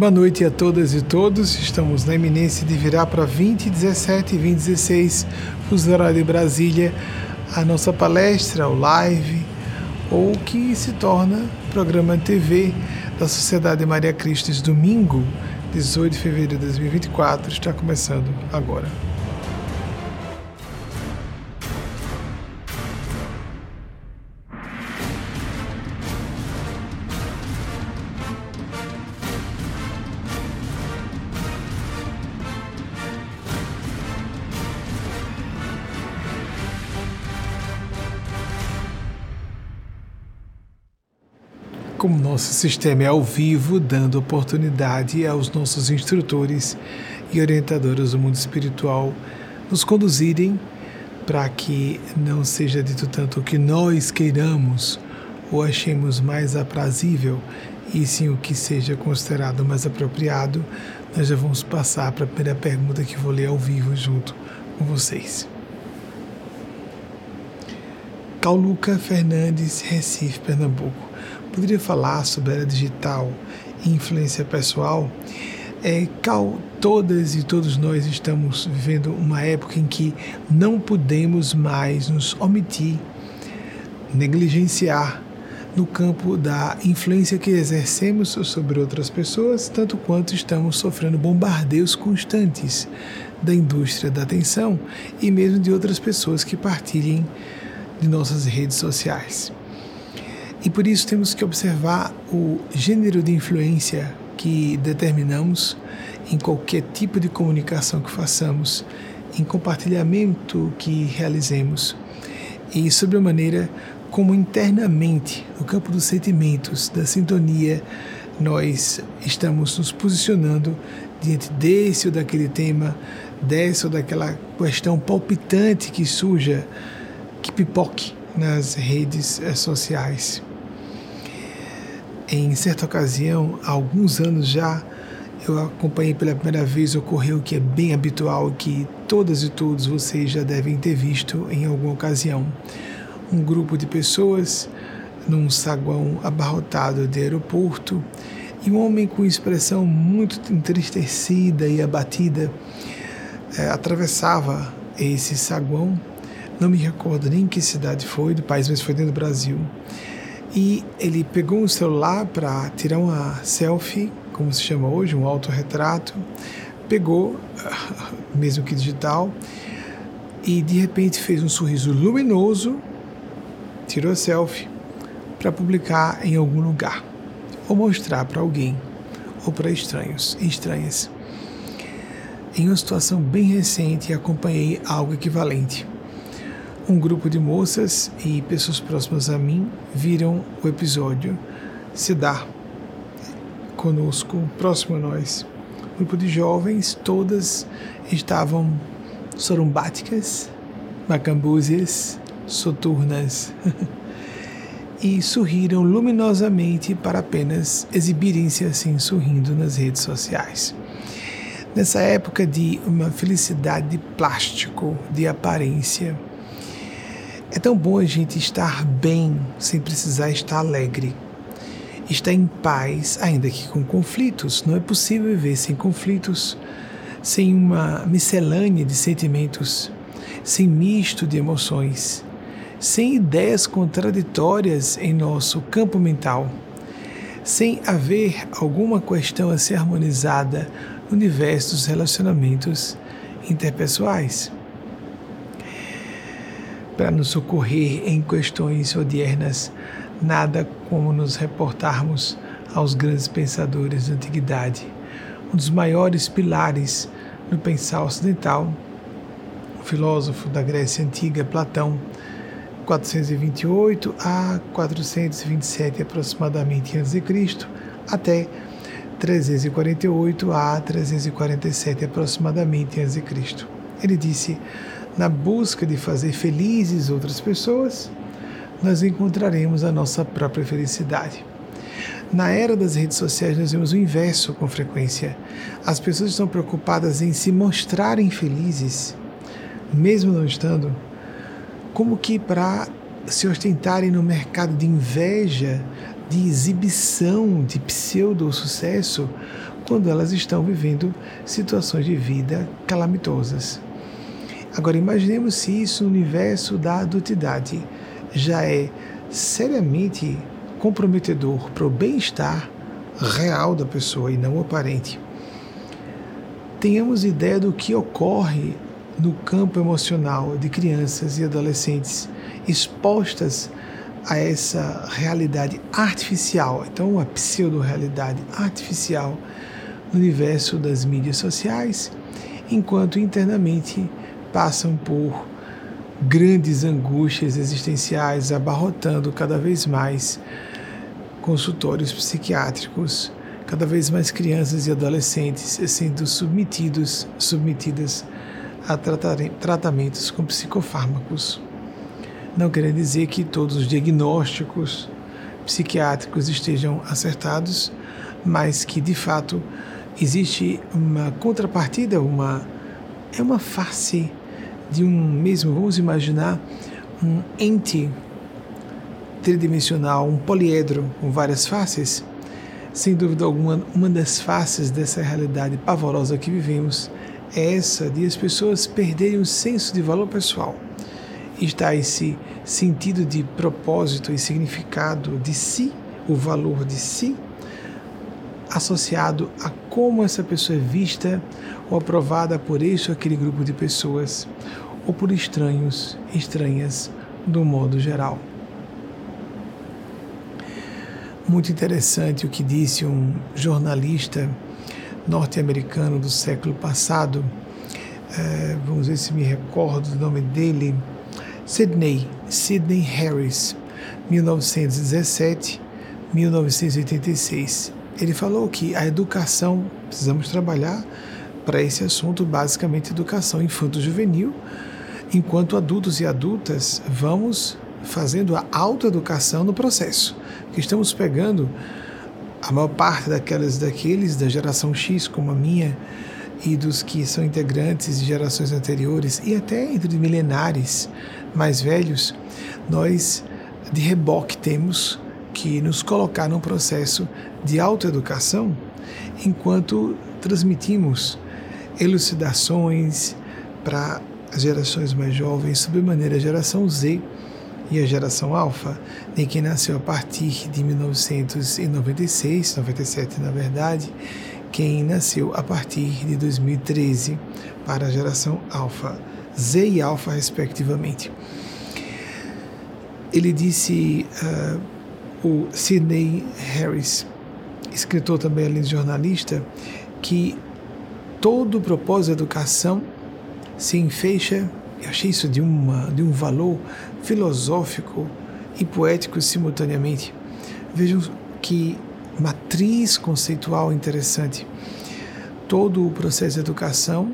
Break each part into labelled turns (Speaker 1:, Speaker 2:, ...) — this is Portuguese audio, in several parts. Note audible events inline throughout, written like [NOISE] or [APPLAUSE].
Speaker 1: Boa noite a todas e todos. Estamos na iminência de virar para 2017 e 2016, fuso horário de Brasília, a nossa palestra, o live, ou que se torna programa TV da Sociedade Maria Cristo, domingo, 18 de fevereiro de 2024, está começando agora. Nosso sistema é ao vivo, dando oportunidade aos nossos instrutores e orientadores do mundo espiritual nos conduzirem para que não seja dito tanto o que nós queiramos ou achemos mais aprazível, e sim o que seja considerado mais apropriado, nós já vamos passar para a primeira pergunta que vou ler ao vivo junto com vocês. Cauluca Fernandes, Recife, Pernambuco poderia falar sobre a era digital e influência pessoal. É, cal, todas e todos nós estamos vivendo uma época em que não podemos mais nos omitir, negligenciar no campo da influência que exercemos sobre outras pessoas, tanto quanto estamos sofrendo bombardeios constantes da indústria da atenção e mesmo de outras pessoas que partilhem de nossas redes sociais. E por isso temos que observar o gênero de influência que determinamos em qualquer tipo de comunicação que façamos, em compartilhamento que realizemos e sobre a maneira como internamente, no campo dos sentimentos, da sintonia, nós estamos nos posicionando diante desse ou daquele tema, dessa ou daquela questão palpitante que surja, que pipoque nas redes sociais. Em certa ocasião, há alguns anos já, eu acompanhei pela primeira vez, ocorreu o que é bem habitual, que todas e todos vocês já devem ter visto em alguma ocasião. Um grupo de pessoas num saguão abarrotado de aeroporto e um homem com expressão muito entristecida e abatida é, atravessava esse saguão. Não me recordo nem que cidade foi do país, mas foi dentro do Brasil e ele pegou um celular para tirar uma selfie, como se chama hoje, um autorretrato, pegou, [LAUGHS] mesmo que digital, e de repente fez um sorriso luminoso, tirou a selfie para publicar em algum lugar, ou mostrar para alguém, ou para estranhos e estranhas. Em uma situação bem recente, acompanhei algo equivalente um grupo de moças e pessoas próximas a mim viram o episódio se dar conosco, próximo a nós. Um grupo de jovens, todas estavam sorumbáticas, macambúzias, soturnas, [LAUGHS] e sorriram luminosamente para apenas exibirem-se assim sorrindo nas redes sociais. Nessa época de uma felicidade de plástico, de aparência, é tão bom a gente estar bem sem precisar estar alegre. Estar em paz, ainda que com conflitos. Não é possível viver sem conflitos, sem uma miscelânea de sentimentos, sem misto de emoções, sem ideias contraditórias em nosso campo mental, sem haver alguma questão a ser harmonizada no universo dos relacionamentos interpessoais para nos socorrer em questões odiernas, nada como nos reportarmos aos grandes pensadores da antiguidade. Um dos maiores pilares no pensar ocidental, o filósofo da Grécia Antiga, Platão, 428 a 427 aproximadamente a.C., até 348 a 347 aproximadamente a.C. Ele disse: na busca de fazer felizes outras pessoas, nós encontraremos a nossa própria felicidade. Na era das redes sociais, nós vemos o inverso com frequência. As pessoas estão preocupadas em se mostrarem felizes, mesmo não estando, como que para se ostentarem no mercado de inveja, de exibição, de pseudo-sucesso, quando elas estão vivendo situações de vida calamitosas. Agora, imaginemos se isso no universo da adultidade já é seriamente comprometedor para o bem-estar real da pessoa e não aparente. Tenhamos ideia do que ocorre no campo emocional de crianças e adolescentes expostas a essa realidade artificial, então uma pseudo-realidade artificial no universo das mídias sociais, enquanto internamente passam por grandes angústias existenciais abarrotando cada vez mais consultórios psiquiátricos, cada vez mais crianças e adolescentes sendo submetidos, submetidas a tratamentos com psicofármacos. Não quer dizer que todos os diagnósticos psiquiátricos estejam acertados, mas que de fato existe uma contrapartida, uma é uma face de um mesmo, vamos imaginar um ente tridimensional, um poliedro com várias faces. Sem dúvida alguma, uma das faces dessa realidade pavorosa que vivemos é essa de as pessoas perderem o senso de valor pessoal está esse sentido de propósito e significado de si, o valor de si, associado a como essa pessoa é vista ou aprovada por este ou aquele grupo de pessoas, ou por estranhos, estranhas, do modo geral. Muito interessante o que disse um jornalista norte-americano do século passado. É, vamos ver se me recordo do nome dele. Sidney, Sidney Harris, 1917-1986. Ele falou que a educação, precisamos trabalhar para esse assunto, basicamente educação infanto-juvenil, enquanto adultos e adultas vamos fazendo a autoeducação no processo, que estamos pegando a maior parte daquelas daqueles da geração X, como a minha, e dos que são integrantes de gerações anteriores e até entre milenares mais velhos, nós de reboque temos que nos colocar num processo de autoeducação enquanto transmitimos elucidações para as gerações mais jovens, sobremaneira a geração Z e a geração Alfa, nem quem nasceu a partir de 1996, 97 na verdade, quem nasceu a partir de 2013 para a geração Alfa, Z e Alfa respectivamente. Ele disse, uh, o Sidney Harris, escritor também além de jornalista, que todo o propósito da educação se enfeixa, eu achei isso de, uma, de um valor filosófico e poético simultaneamente. Vejam que matriz conceitual interessante. Todo o processo de educação,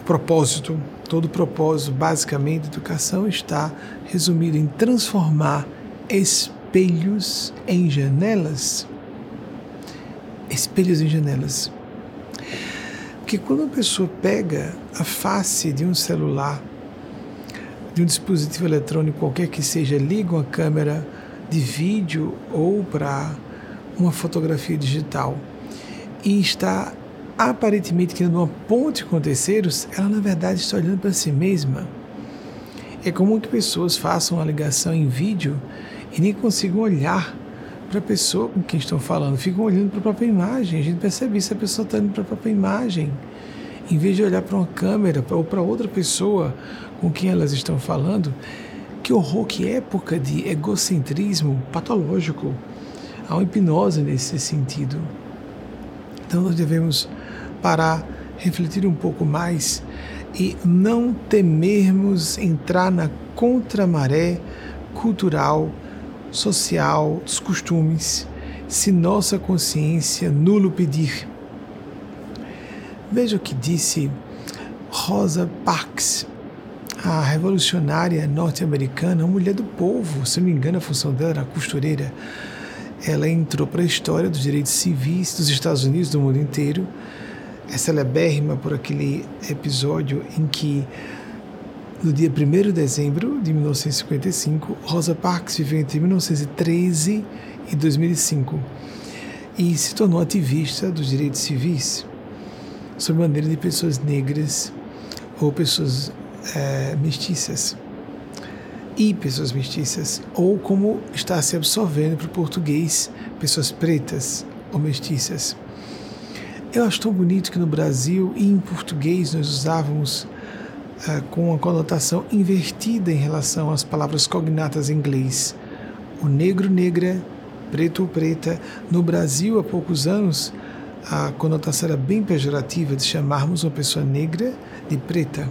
Speaker 1: o propósito, todo o propósito, basicamente, de educação está resumido em transformar espelhos em janelas. Espelhos em janelas. Porque quando a pessoa pega a face de um celular, de um dispositivo eletrônico qualquer que seja, liga uma câmera de vídeo ou para uma fotografia digital e está aparentemente criando uma ponte com terceiros, ela na verdade está olhando para si mesma. É comum que pessoas façam uma ligação em vídeo e nem consigam olhar para a pessoa com quem estão falando, ficam olhando para a própria imagem. A gente percebe isso, a pessoa está olhando para a própria imagem, em vez de olhar para uma câmera ou para outra pessoa com quem elas estão falando. Que horror, que época de egocentrismo patológico Há uma hipnose nesse sentido. Então nós devemos parar, refletir um pouco mais e não temermos entrar na contramaré cultural, social, dos costumes, se nossa consciência nulo pedir. Veja o que disse Rosa Parks, a revolucionária norte-americana, mulher do povo, se não me engano, a função dela era costureira ela entrou para a história dos direitos civis dos Estados Unidos, do mundo inteiro. É celebérrima por aquele episódio em que, no dia 1 de dezembro de 1955, Rosa Parks viveu entre 1913 e 2005. e se tornou ativista dos direitos civis, sob maneira de pessoas negras ou pessoas é, mestiças e pessoas mestiças, ou como está se absorvendo para o português, pessoas pretas ou mestiças. Eu acho tão bonito que no Brasil e em português nós usávamos uh, com uma conotação invertida em relação às palavras cognatas em inglês. O negro, negra, preto ou preta. No Brasil, há poucos anos, a conotação era bem pejorativa de chamarmos uma pessoa negra de preta.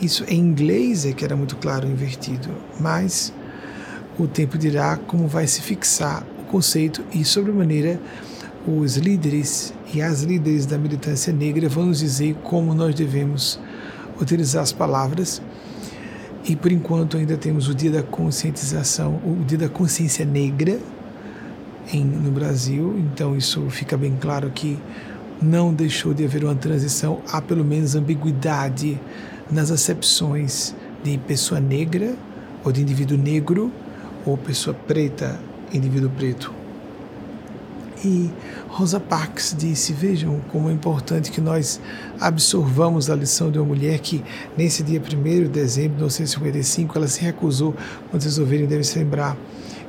Speaker 1: Isso em inglês é que era muito claro invertido, mas o tempo dirá como vai se fixar o conceito e, sobremaneira, os líderes e as líderes da militância negra vão nos dizer como nós devemos utilizar as palavras. E por enquanto ainda temos o dia da conscientização, o dia da consciência negra em, no Brasil, então isso fica bem claro que não deixou de haver uma transição, há pelo menos ambiguidade nas acepções de pessoa negra ou de indivíduo negro ou pessoa preta, indivíduo preto. E Rosa Parks disse: Vejam como é importante que nós absorvamos a lição de uma mulher que, nesse dia 1 de dezembro de 1955, ela se recusou, quando vocês ouvirem, devem se lembrar,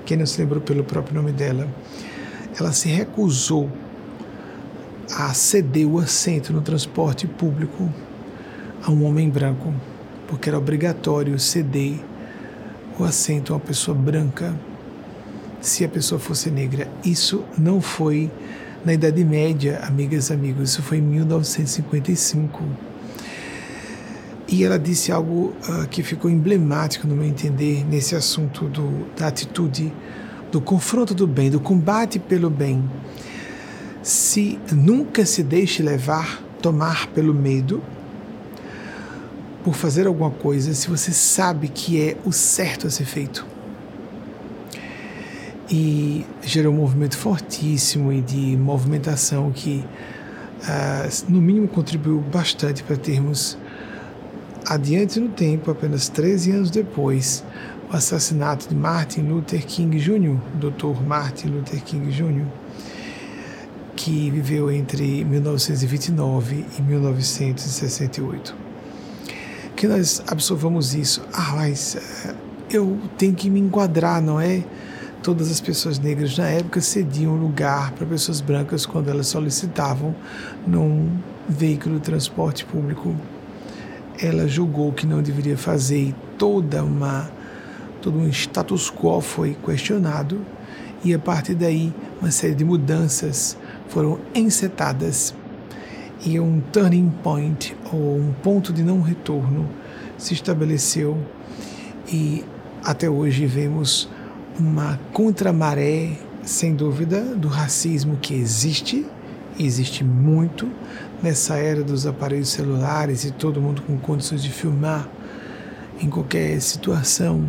Speaker 1: quem não se lembrou pelo próprio nome dela, ela se recusou a ceder o assento no transporte público a um homem branco, porque era obrigatório ceder o assento a uma pessoa branca se a pessoa fosse negra. Isso não foi na Idade Média, amigas e amigos, isso foi em 1955. E ela disse algo uh, que ficou emblemático, no meu entender, nesse assunto do, da atitude, do confronto do bem, do combate pelo bem. Se nunca se deixe levar, tomar pelo medo, por fazer alguma coisa se você sabe que é o certo a ser feito. E gerou um movimento fortíssimo e de movimentação que, uh, no mínimo, contribuiu bastante para termos, adiante no tempo, apenas 13 anos depois, o assassinato de Martin Luther King Jr., Dr. Martin Luther King Jr., que viveu entre 1929 e 1968 que nós absorvamos isso. Ah, mas eh, eu tenho que me enquadrar, não é? Todas as pessoas negras na época cediam lugar para pessoas brancas quando elas solicitavam num veículo de transporte público. Ela julgou que não deveria fazer e toda uma todo um status quo foi questionado. E a partir daí uma série de mudanças foram encetadas e um turning point ou um ponto de não retorno se estabeleceu. E até hoje vemos uma contramaré, sem dúvida, do racismo que existe, existe muito nessa era dos aparelhos celulares e todo mundo com condições de filmar em qualquer situação,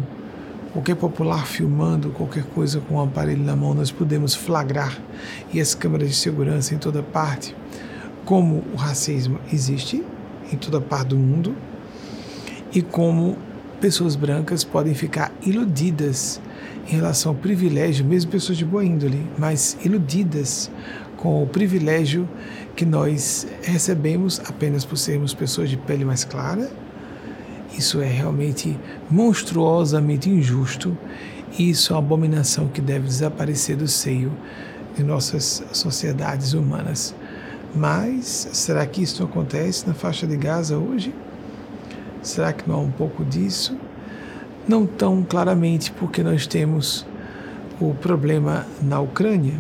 Speaker 1: qualquer popular filmando qualquer coisa com um aparelho na mão, nós podemos flagrar e as câmeras de segurança em toda parte como o racismo existe em toda parte do mundo e como pessoas brancas podem ficar iludidas em relação ao privilégio, mesmo pessoas de boa índole, mas iludidas com o privilégio que nós recebemos apenas por sermos pessoas de pele mais clara. Isso é realmente monstruosamente injusto e isso é uma abominação que deve desaparecer do seio de nossas sociedades humanas. Mas será que isso acontece na faixa de Gaza hoje? Será que não há um pouco disso? Não tão claramente, porque nós temos o problema na Ucrânia.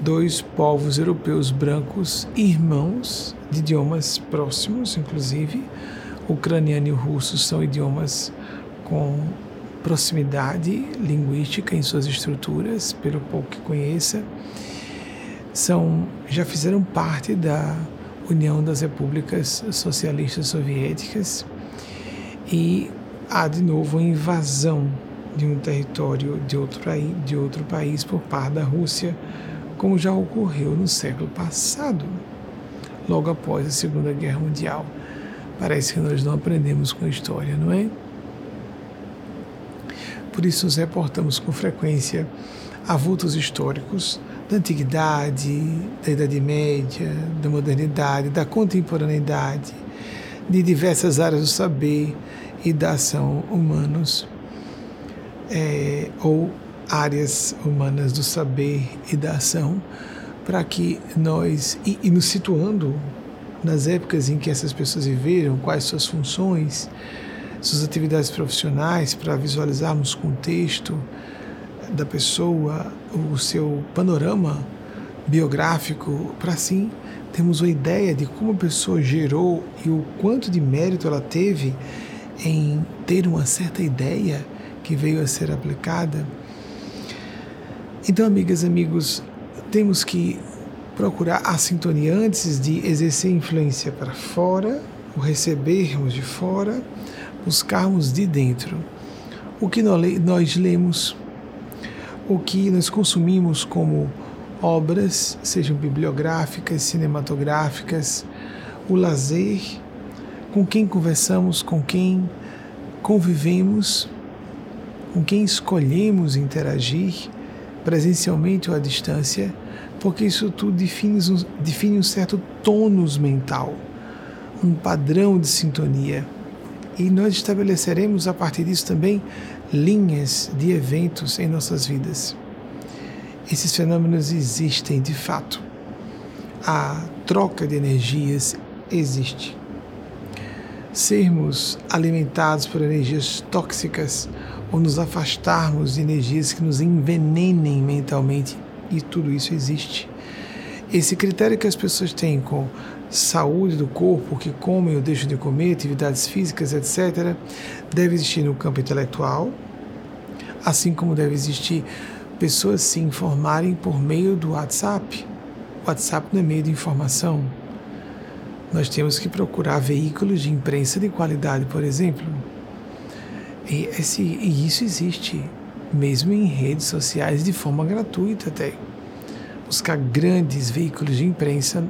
Speaker 1: Dois povos europeus brancos, irmãos, de idiomas próximos, inclusive. Ucraniano e russo são idiomas com proximidade linguística em suas estruturas, pelo pouco que conheça são, já fizeram parte da União das Repúblicas Socialistas Soviéticas e há de novo a invasão de um território de outro, de outro país por parte da Rússia, como já ocorreu no século passado, logo após a Segunda Guerra Mundial. Parece que nós não aprendemos com a história, não é? Por isso nos reportamos com frequência a vultos históricos da antiguidade, da Idade Média, da modernidade, da contemporaneidade, de diversas áreas do saber e da ação humanos, é, ou áreas humanas do saber e da ação, para que nós, e, e nos situando nas épocas em que essas pessoas viveram, quais suas funções, suas atividades profissionais, para visualizarmos o contexto da pessoa, o seu panorama biográfico, para assim termos uma ideia de como a pessoa gerou e o quanto de mérito ela teve em ter uma certa ideia que veio a ser aplicada. Então, amigas amigos, temos que procurar a sintonia antes de exercer influência para fora, o recebermos de fora, buscarmos de dentro. O que nós lemos, o que nós consumimos como obras, sejam bibliográficas, cinematográficas, o lazer, com quem conversamos, com quem convivemos, com quem escolhemos interagir, presencialmente ou à distância, porque isso tudo define, define um certo tônus mental, um padrão de sintonia. E nós estabeleceremos a partir disso também linhas de eventos em nossas vidas. Esses fenômenos existem de fato. A troca de energias existe. Sermos alimentados por energias tóxicas ou nos afastarmos de energias que nos envenenem mentalmente, e tudo isso existe. Esse critério que as pessoas têm com saúde do corpo, que comem ou deixam de comer, atividades físicas, etc., deve existir no campo intelectual, assim como deve existir pessoas se informarem por meio do WhatsApp. WhatsApp não é meio de informação. Nós temos que procurar veículos de imprensa de qualidade, por exemplo. E, esse, e isso existe, mesmo em redes sociais, de forma gratuita até. Buscar grandes veículos de imprensa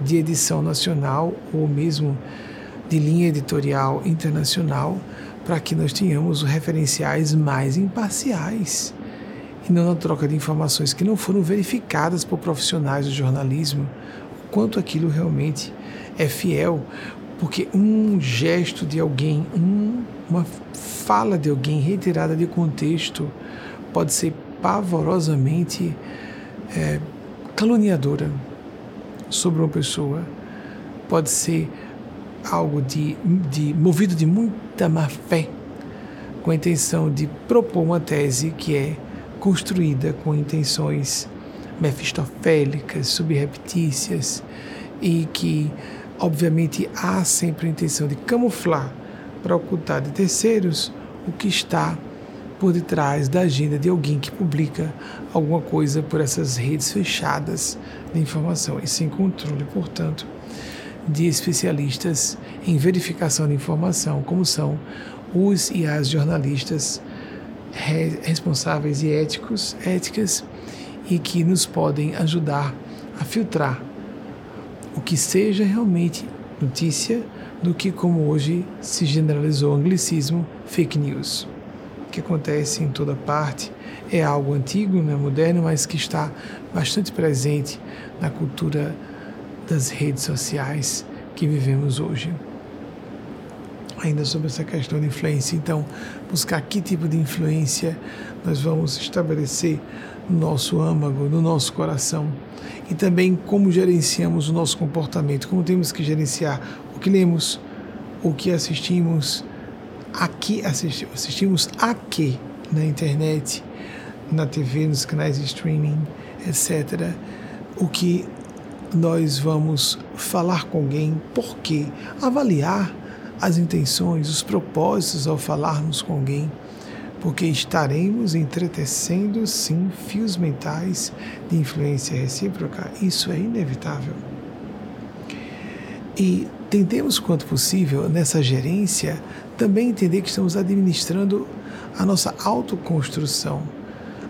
Speaker 1: de edição nacional ou mesmo de linha editorial internacional para que nós tenhamos referenciais mais imparciais e não na troca de informações que não foram verificadas por profissionais do jornalismo, o quanto aquilo realmente é fiel, porque um gesto de alguém, um, uma fala de alguém retirada de contexto pode ser pavorosamente é, caluniadora sobre uma pessoa, pode ser algo de, de movido de muita má fé, com a intenção de propor uma tese que é construída com intenções mefistofélicas, subreptícias e que, obviamente, há sempre a intenção de camuflar para ocultar de terceiros o que está por detrás da agenda de alguém que publica alguma coisa por essas redes fechadas de informação. E sem controle, portanto, de especialistas em verificação de informação, como são os e as jornalistas responsáveis e éticos, éticas e que nos podem ajudar a filtrar o que seja realmente notícia do que como hoje se generalizou o anglicismo fake news, que acontece em toda parte, é algo antigo, não é moderno, mas que está bastante presente na cultura das redes sociais que vivemos hoje ainda sobre essa questão de influência. Então, buscar que tipo de influência nós vamos estabelecer no nosso âmago, no nosso coração. E também como gerenciamos o nosso comportamento, como temos que gerenciar o que lemos, o que assistimos, aqui assisti assistimos a que na internet, na TV, nos canais de streaming, etc. O que nós vamos falar com alguém, por quê? Avaliar as intenções, os propósitos ao falarmos com alguém, porque estaremos entretecendo sim fios mentais de influência recíproca. Isso é inevitável. E tentemos, quanto possível, nessa gerência, também entender que estamos administrando a nossa autoconstrução,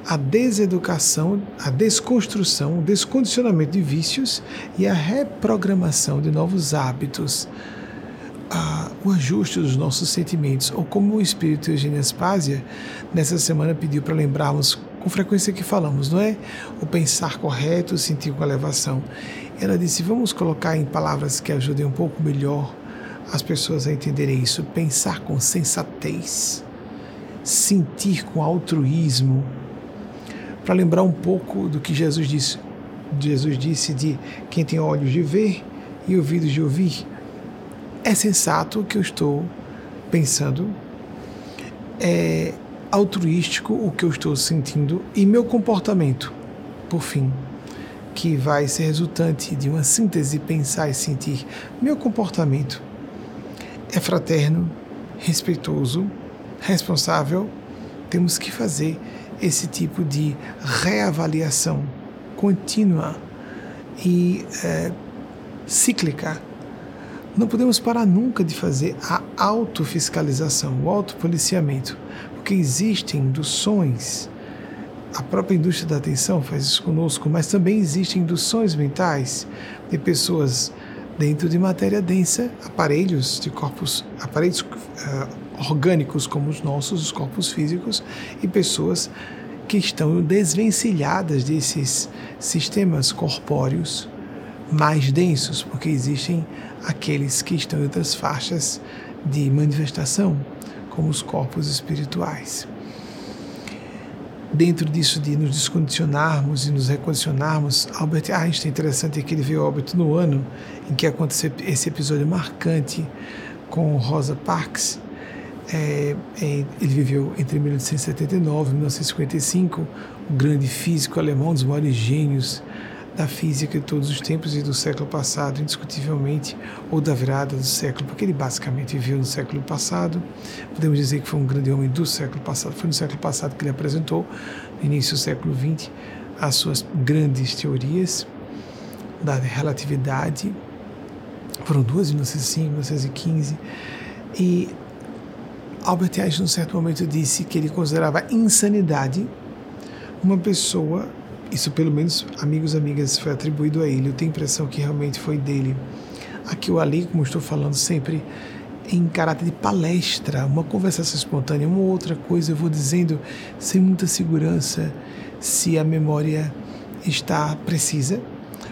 Speaker 1: a deseducação, a desconstrução, o descondicionamento de vícios e a reprogramação de novos hábitos o ajuste dos nossos sentimentos, ou como o espírito Eugênio Aspásia nessa semana pediu para lembrarmos com frequência que falamos, não é? O pensar correto, o sentir com elevação. Ela disse: vamos colocar em palavras que ajudem um pouco melhor as pessoas a entenderem isso. Pensar com sensatez, sentir com altruísmo, para lembrar um pouco do que Jesus disse. Jesus disse de quem tem olhos de ver e ouvidos de ouvir. É sensato o que eu estou pensando, é altruístico o que eu estou sentindo e meu comportamento, por fim que vai ser resultante de uma síntese pensar e sentir. Meu comportamento é fraterno, respeitoso, responsável. Temos que fazer esse tipo de reavaliação contínua e é, cíclica. Não podemos parar nunca de fazer a autofiscalização, o autopoliciamento, porque existem induções a própria indústria da atenção faz isso conosco, mas também existem induções mentais de pessoas dentro de matéria densa, aparelhos de corpos, aparelhos uh, orgânicos como os nossos, os corpos físicos, e pessoas que estão desvencilhadas desses sistemas corpóreos mais densos, porque existem aqueles que estão em outras faixas de manifestação, como os corpos espirituais dentro disso de nos descondicionarmos e nos recondicionarmos, Albert Einstein, interessante é que ele veio ao óbito no ano em que aconteceu esse episódio marcante com Rosa Parks. É, é, ele viveu entre 1879 e 1955, um grande físico alemão, um dos maiores gênios da física de todos os tempos e do século passado, indiscutivelmente, ou da virada do século, porque ele basicamente viveu no século passado. Podemos dizer que foi um grande homem do século passado. Foi no século passado que ele apresentou, no início do século XX, as suas grandes teorias da relatividade. Foram duas, em 1905, 1915. E Albert Einstein, num certo momento, disse que ele considerava insanidade uma pessoa isso, pelo menos, amigos e amigas, foi atribuído a ele. Eu tenho a impressão que realmente foi dele. Aqui o Ali, como estou falando sempre, em caráter de palestra, uma conversação espontânea, uma outra coisa, eu vou dizendo sem muita segurança se a memória está precisa.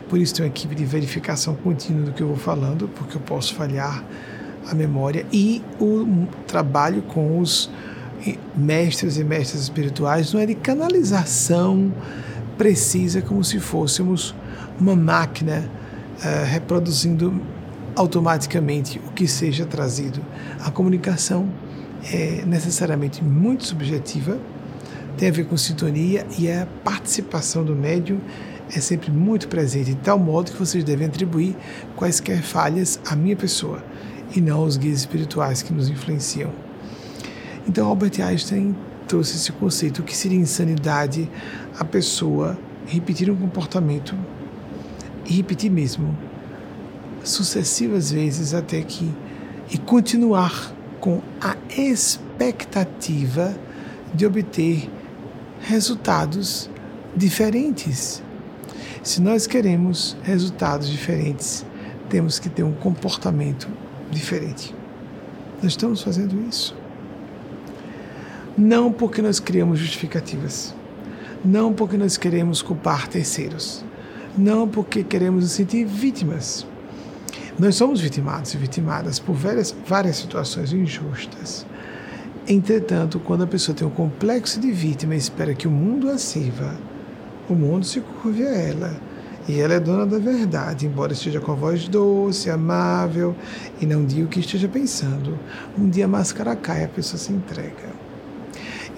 Speaker 1: Por isso tem uma equipe de verificação contínua do que eu vou falando, porque eu posso falhar a memória e o trabalho com os mestres e mestras espirituais não é de canalização precisa como se fôssemos uma máquina uh, reproduzindo automaticamente o que seja trazido. A comunicação é necessariamente muito subjetiva, tem a ver com sintonia e a participação do médium é sempre muito presente, de tal modo que vocês devem atribuir quaisquer falhas à minha pessoa e não aos guias espirituais que nos influenciam. Então, Albert Einstein trouxe esse conceito que seria insanidade a pessoa repetir um comportamento e repetir mesmo sucessivas vezes até que e continuar com a expectativa de obter resultados diferentes. Se nós queremos resultados diferentes, temos que ter um comportamento diferente. Nós estamos fazendo isso. Não porque nós criamos justificativas não porque nós queremos culpar terceiros, não porque queremos nos sentir vítimas. Nós somos vitimados e vitimadas por várias, várias situações injustas. Entretanto, quando a pessoa tem um complexo de vítima e espera que o mundo a sirva, o mundo se curve a ela. E ela é dona da verdade, embora esteja com a voz doce, amável e não diga o que esteja pensando. Um dia a máscara cai, a pessoa se entrega.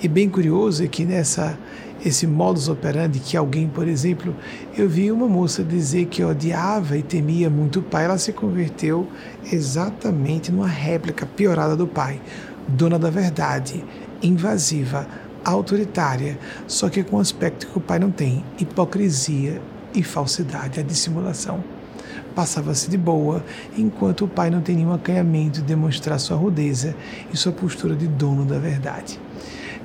Speaker 1: E bem curioso é que nessa esse modus operandi que alguém, por exemplo, eu vi uma moça dizer que odiava e temia muito o pai, ela se converteu exatamente numa réplica piorada do pai, dona da verdade, invasiva, autoritária, só que com um aspecto que o pai não tem, hipocrisia e falsidade, a dissimulação. Passava-se de boa, enquanto o pai não tem nenhum acanhamento de demonstrar sua rudeza e sua postura de dono da verdade.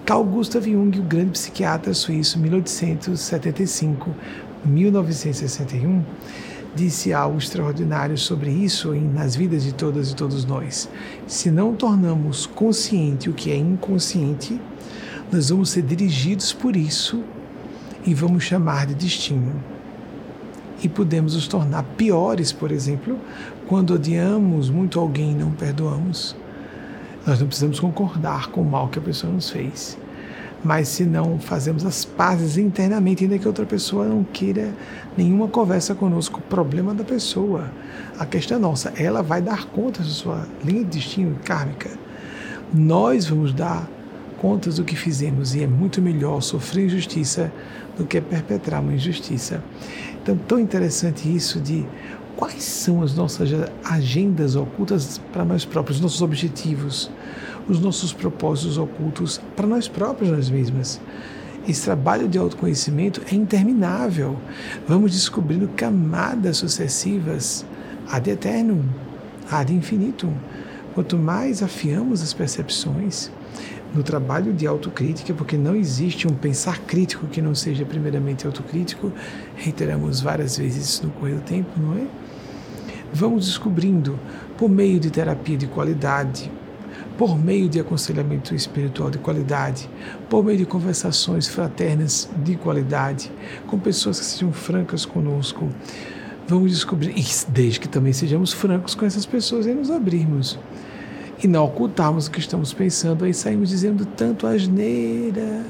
Speaker 1: Carl Gustav Jung, o grande psiquiatra suíço, 1875-1961, disse algo extraordinário sobre isso nas vidas de todas e todos nós. Se não tornamos consciente o que é inconsciente, nós vamos ser dirigidos por isso e vamos chamar de destino. E podemos nos tornar piores, por exemplo, quando odiamos muito alguém e não perdoamos. Nós não precisamos concordar com o mal que a pessoa nos fez. Mas se não fazemos as pazes internamente, ainda que outra pessoa não queira nenhuma conversa conosco, problema da pessoa. A questão é nossa, ela vai dar conta da sua linha de destino kármica. Nós vamos dar contas do que fizemos e é muito melhor sofrer injustiça do que perpetrar uma injustiça. Então, tão interessante isso de quais são as nossas agendas ocultas para nós próprios, nossos objetivos, os nossos propósitos ocultos para nós próprios, nós mesmas. Esse trabalho de autoconhecimento é interminável. Vamos descobrindo camadas sucessivas ad eternum, ad infinitum. Quanto mais afiamos as percepções no trabalho de autocrítica, porque não existe um pensar crítico que não seja primeiramente autocrítico, reiteramos várias vezes isso no correr do tempo, não é? Vamos descobrindo por meio de terapia de qualidade, por meio de aconselhamento espiritual de qualidade, por meio de conversações fraternas de qualidade, com pessoas que sejam francas conosco. Vamos descobrir, desde que também sejamos francos com essas pessoas e nos abrirmos e não ocultarmos o que estamos pensando, aí saímos dizendo tanto asneira,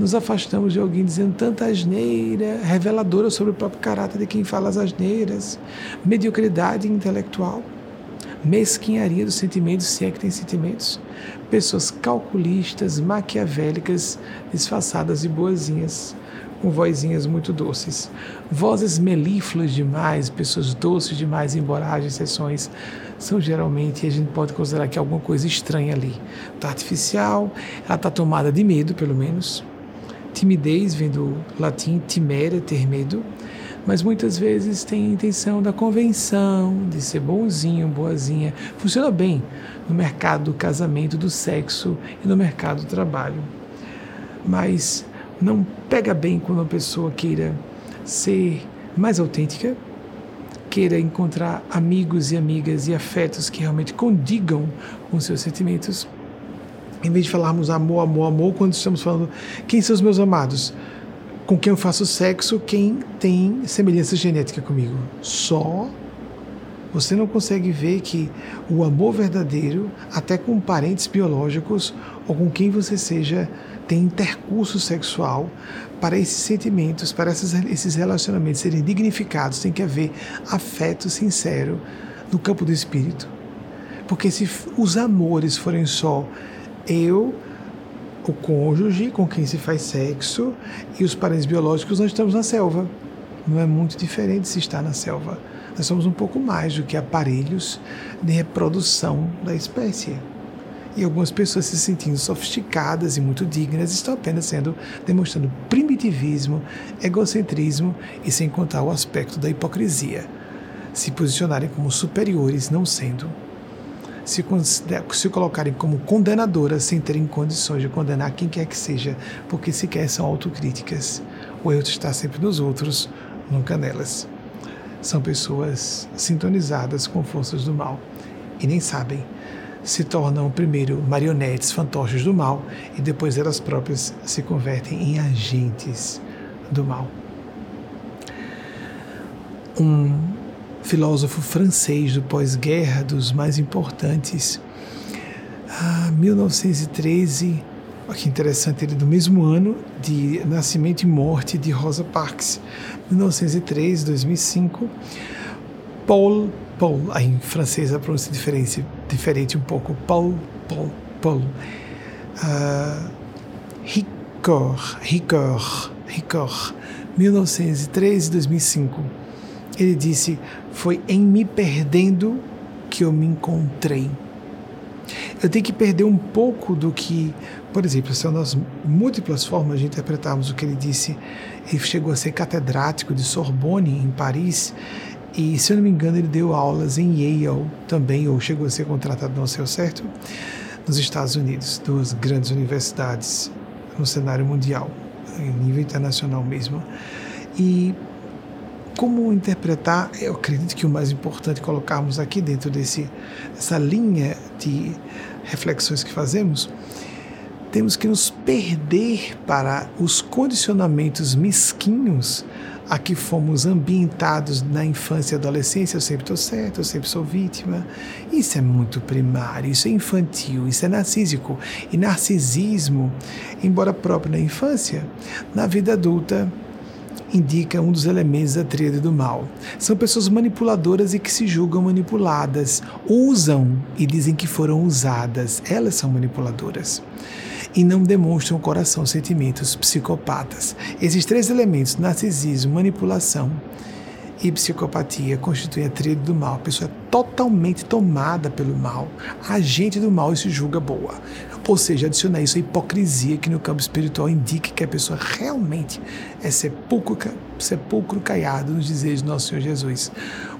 Speaker 1: nos afastamos de alguém dizendo tanta asneira, reveladora sobre o próprio caráter de quem fala as asneiras, mediocridade intelectual, mesquinharia dos sentimentos, se é que tem sentimentos, pessoas calculistas, maquiavélicas, disfarçadas e boazinhas, com vozinhas muito doces, vozes melífluas demais, pessoas doces demais, embora haja exceções, são geralmente, a gente pode considerar que alguma coisa estranha ali. Está artificial, ela está tomada de medo, pelo menos. Timidez vem do latim timere, ter medo, mas muitas vezes tem a intenção da convenção, de ser bonzinho, boazinha. Funciona bem no mercado do casamento, do sexo e no mercado do trabalho. Mas não pega bem quando a pessoa queira ser mais autêntica, queira encontrar amigos e amigas e afetos que realmente condigam com seus sentimentos. Em vez de falarmos amor, amor, amor, quando estamos falando quem são os meus amados, com quem eu faço sexo, quem tem semelhança genética comigo. Só você não consegue ver que o amor verdadeiro, até com parentes biológicos ou com quem você seja tem intercurso sexual, para esses sentimentos, para esses, relacionamentos serem dignificados, tem que haver afeto sincero no campo do espírito. Porque se os amores forem só eu, o cônjuge com quem se faz sexo e os parentes biológicos, nós estamos na selva. Não é muito diferente se estar na selva. Nós somos um pouco mais do que aparelhos de reprodução da espécie e algumas pessoas se sentindo sofisticadas e muito dignas estão apenas sendo demonstrando primitivismo, egocentrismo e sem contar o aspecto da hipocrisia, se posicionarem como superiores, não sendo, se, se colocarem como condenadoras sem terem condições de condenar quem quer que seja, porque sequer são autocríticas. O erro está sempre nos outros, nunca nelas. São pessoas sintonizadas com forças do mal e nem sabem se tornam primeiro marionetes, fantoches do mal e depois elas próprias se convertem em agentes do mal. Um filósofo francês do pós-guerra, dos mais importantes, ah, 1913, que interessante, ele é do mesmo ano de nascimento e morte de Rosa Parks, 1903, 2005, Paul Paul, em francês a pronúncia é diferente, diferente um pouco, Paul, Paul, Paul. Uh, Ricoeur, Ricoeur, Ricoeur, 1913 2005. Ele disse: Foi em me perdendo que eu me encontrei. Eu tenho que perder um pouco do que, por exemplo, são as múltiplas formas de interpretarmos o que ele disse. Ele chegou a ser catedrático de Sorbonne, em Paris, e, se eu não me engano, ele deu aulas em Yale também, ou chegou a ser contratado, não sei o certo, nos Estados Unidos, duas grandes universidades no cenário mundial, em nível internacional mesmo. E como interpretar, eu acredito que o mais importante colocarmos aqui dentro desse, dessa linha de reflexões que fazemos, temos que nos perder para os condicionamentos mesquinhos a que fomos ambientados na infância e adolescência, eu sempre estou certo, eu sempre sou vítima. Isso é muito primário, isso é infantil, isso é narcísico. E narcisismo, embora próprio na infância, na vida adulta indica um dos elementos da tríade do mal. São pessoas manipuladoras e que se julgam manipuladas, usam e dizem que foram usadas. Elas são manipuladoras e não demonstram coração, sentimentos psicopatas. Esses três elementos, narcisismo, manipulação e psicopatia, constituem a tríade do mal. A pessoa é totalmente tomada pelo mal, agente do mal e se julga boa. Ou seja, adicionar isso à hipocrisia que no campo espiritual indica que a pessoa realmente é sepulcro, sepulcro caiado nos desejos do nosso Senhor Jesus.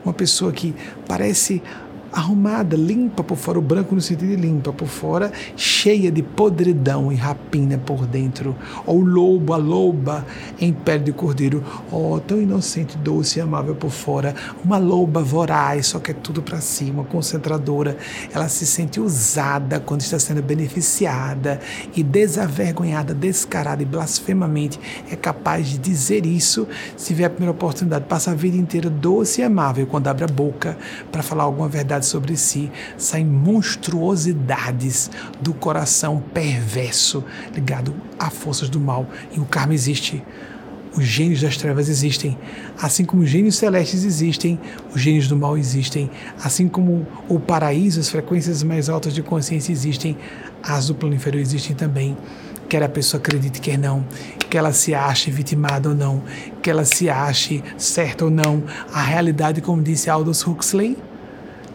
Speaker 1: Uma pessoa que parece arrumada, limpa por fora, o branco no sentido de limpa por fora, cheia de podridão e rapina por dentro. Ou o lobo, a loba em pele de cordeiro, oh, tão inocente, doce e amável por fora. Uma loba voraz, só que é tudo para cima, concentradora. Ela se sente usada quando está sendo beneficiada e desavergonhada, descarada e blasfemamente é capaz de dizer isso se vier a primeira oportunidade. Passa a vida inteira doce e amável quando abre a boca para falar alguma verdade sobre si, saem monstruosidades do coração perverso ligado a forças do mal. E o karma existe. Os gênios das trevas existem, assim como os gênios celestes existem, os gênios do mal existem, assim como o paraíso, as frequências mais altas de consciência existem, as do plano inferior existem também quer a pessoa acredite, quer não, que ela se ache vitimada ou não, que ela se ache certa ou não. A realidade, como disse Aldous Huxley,